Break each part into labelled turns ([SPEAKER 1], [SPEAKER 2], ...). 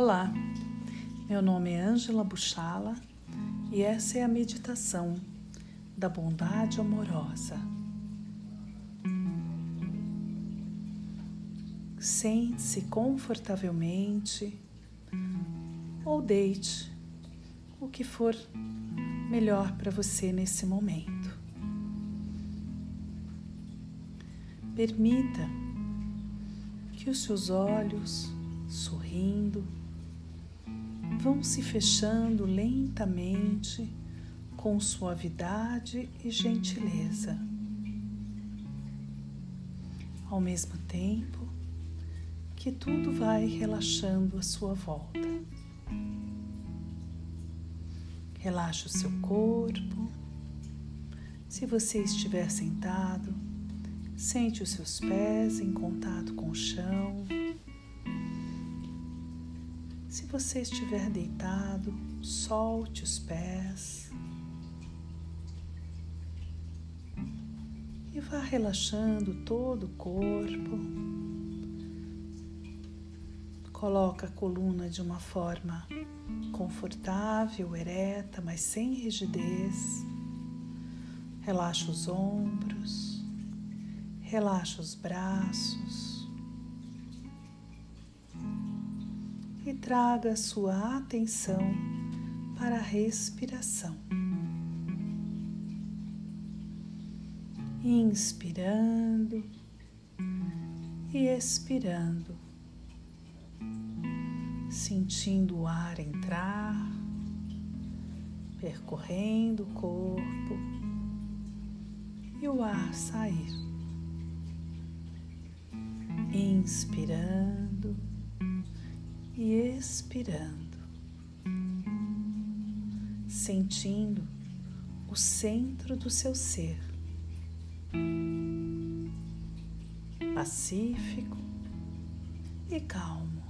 [SPEAKER 1] Olá, meu nome é Ângela Buchala e essa é a meditação da bondade amorosa. Sente-se confortavelmente ou deite o que for melhor para você nesse momento. Permita que os seus olhos, sorrindo, vão se fechando lentamente com suavidade e gentileza. Ao mesmo tempo que tudo vai relaxando à sua volta. Relaxe o seu corpo. Se você estiver sentado, sente os seus pés em contato com o chão. Se você estiver deitado, solte os pés e vá relaxando todo o corpo. Coloca a coluna de uma forma confortável, ereta, mas sem rigidez. Relaxa os ombros, relaxa os braços. E traga sua atenção para a respiração. Inspirando e expirando, sentindo o ar entrar, percorrendo o corpo e o ar sair. Inspirando e expirando, sentindo o centro do seu ser, pacífico e calmo.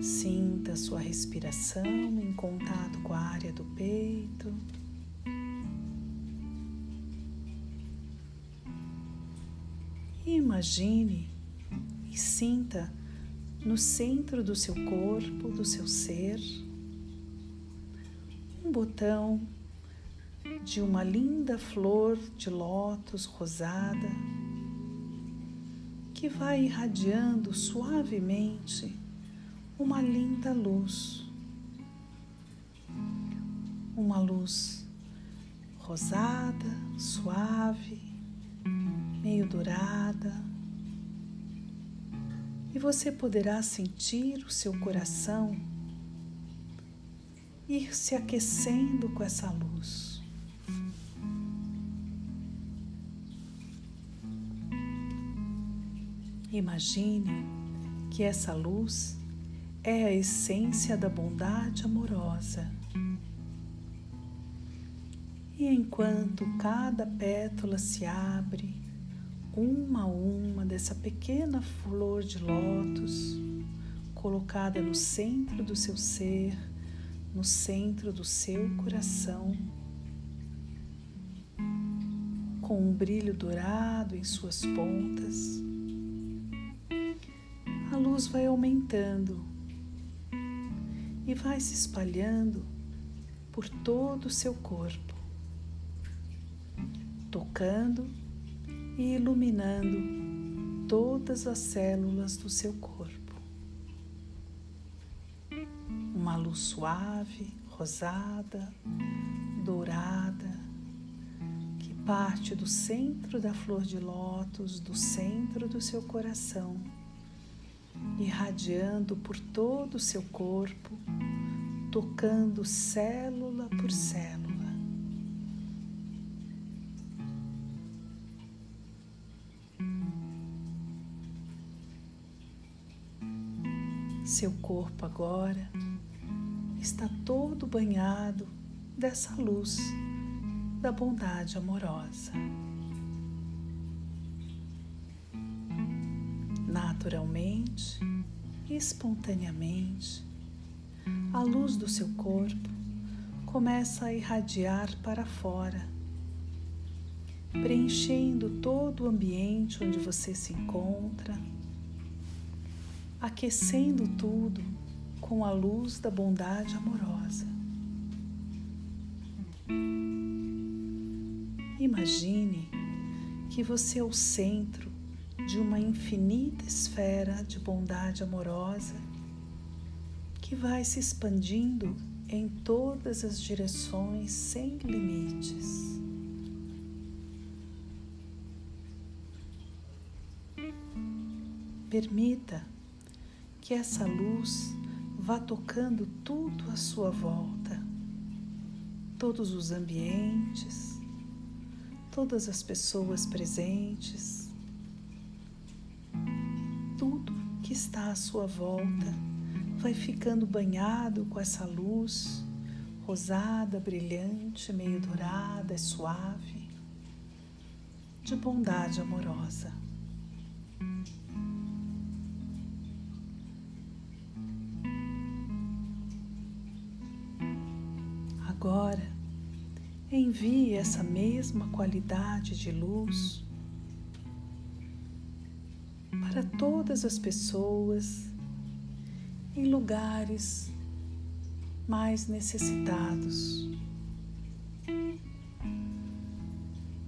[SPEAKER 1] Sinta sua respiração em contato com a área do peito. Imagine e sinta no centro do seu corpo, do seu ser, um botão de uma linda flor de lótus rosada que vai irradiando suavemente uma linda luz. Uma luz rosada, suave, meio dourada, e você poderá sentir o seu coração ir se aquecendo com essa luz. Imagine que essa luz é a essência da bondade amorosa. E enquanto cada pétala se abre uma a uma dessa pequena flor de lótus colocada no centro do seu ser, no centro do seu coração, com um brilho dourado em suas pontas. A luz vai aumentando e vai se espalhando por todo o seu corpo, tocando e iluminando todas as células do seu corpo. Uma luz suave, rosada, dourada, que parte do centro da flor de lótus, do centro do seu coração, irradiando por todo o seu corpo, tocando célula por célula Seu corpo agora está todo banhado dessa luz da bondade amorosa. Naturalmente espontaneamente, a luz do seu corpo começa a irradiar para fora, preenchendo todo o ambiente onde você se encontra, aquecendo tudo com a luz da bondade amorosa. Imagine que você é o centro de uma infinita esfera de bondade amorosa que vai se expandindo em todas as direções sem limites. Permita que essa luz vá tocando tudo à sua volta, todos os ambientes, todas as pessoas presentes, tudo que está à sua volta vai ficando banhado com essa luz rosada, brilhante, meio dourada, suave, de bondade amorosa. Envie essa mesma qualidade de luz para todas as pessoas em lugares mais necessitados,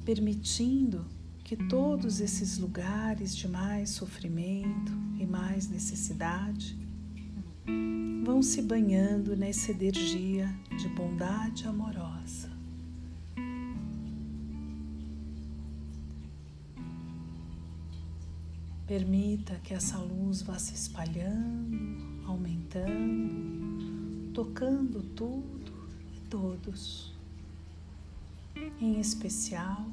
[SPEAKER 1] permitindo que todos esses lugares de mais sofrimento e mais necessidade vão se banhando nessa energia de bondade amorosa. Permita que essa luz vá se espalhando, aumentando, tocando tudo e todos, em especial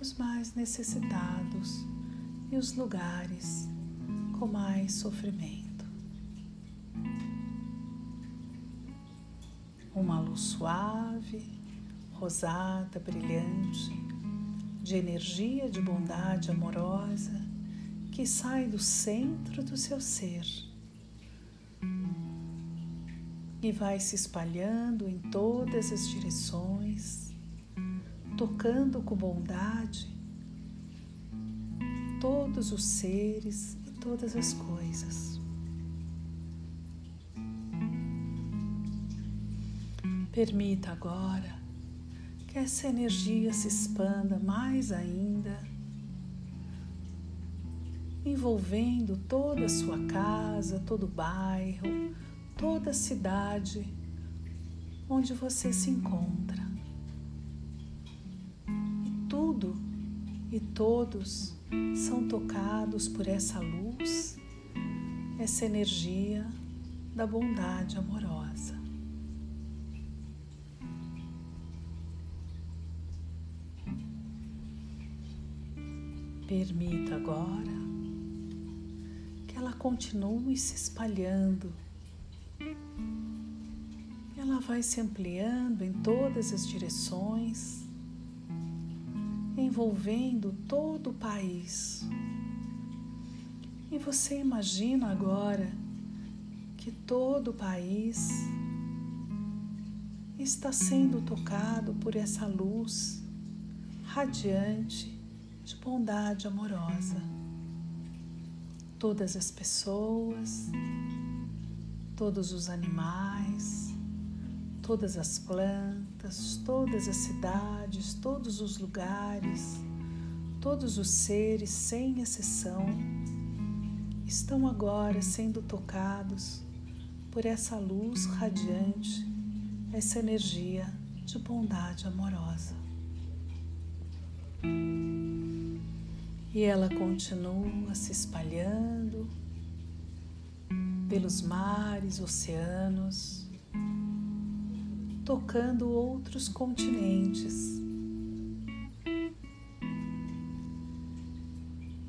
[SPEAKER 1] os mais necessitados e os lugares com mais sofrimento. uma luz suave, rosada, brilhante, de energia de bondade amorosa que sai do centro do seu ser e vai se espalhando em todas as direções, tocando com bondade todos os seres e todas as coisas. Permita agora que essa energia se expanda mais ainda, envolvendo toda a sua casa, todo o bairro, toda a cidade onde você se encontra. E tudo e todos são tocados por essa luz, essa energia da bondade amorosa. Permita agora ela continue se espalhando. Ela vai se ampliando em todas as direções, envolvendo todo o país. E você imagina agora que todo o país está sendo tocado por essa luz radiante de bondade amorosa. Todas as pessoas, todos os animais, todas as plantas, todas as cidades, todos os lugares, todos os seres, sem exceção, estão agora sendo tocados por essa luz radiante, essa energia de bondade amorosa. E ela continua se espalhando pelos mares, oceanos, tocando outros continentes.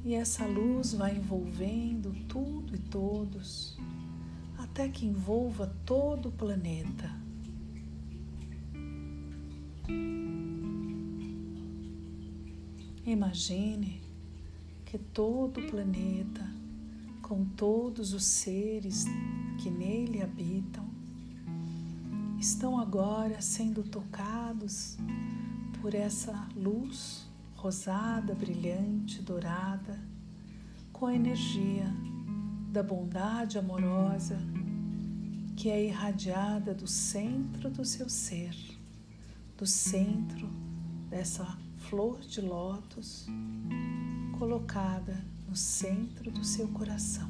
[SPEAKER 1] E essa luz vai envolvendo tudo e todos, até que envolva todo o planeta. Imagine que todo o planeta, com todos os seres que nele habitam, estão agora sendo tocados por essa luz rosada, brilhante, dourada, com a energia da bondade amorosa que é irradiada do centro do seu ser, do centro dessa flor de lótus colocada no centro do seu coração.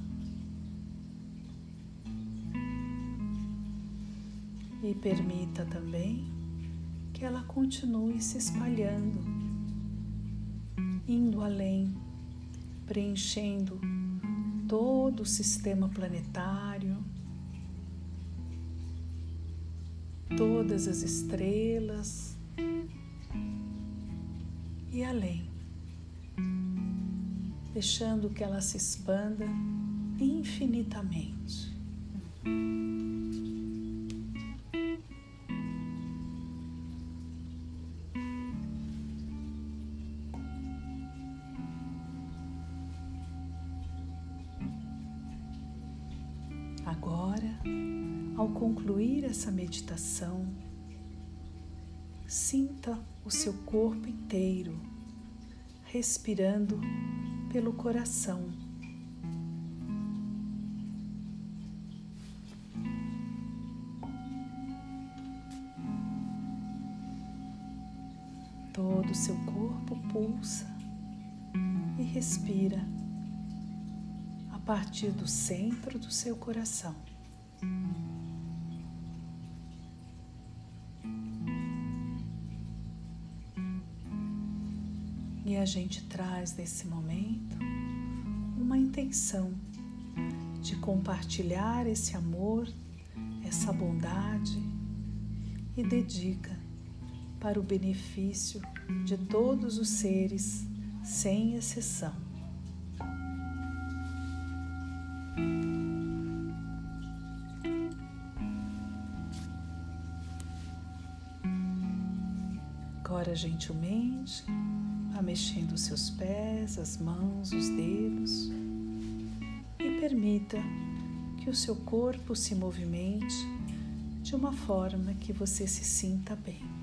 [SPEAKER 1] E permita também que ela continue se espalhando, indo além, preenchendo todo o sistema planetário, todas as estrelas e além, deixando que ela se expanda infinitamente. Agora, ao concluir essa meditação, sinta o seu corpo inteiro respirando pelo coração. Todo o seu corpo pulsa e respira partir do centro do seu coração. E a gente traz nesse momento uma intenção de compartilhar esse amor, essa bondade e dedica para o benefício de todos os seres, sem exceção. Agora, gentilmente, vá mexendo os seus pés, as mãos, os dedos e permita que o seu corpo se movimente de uma forma que você se sinta bem.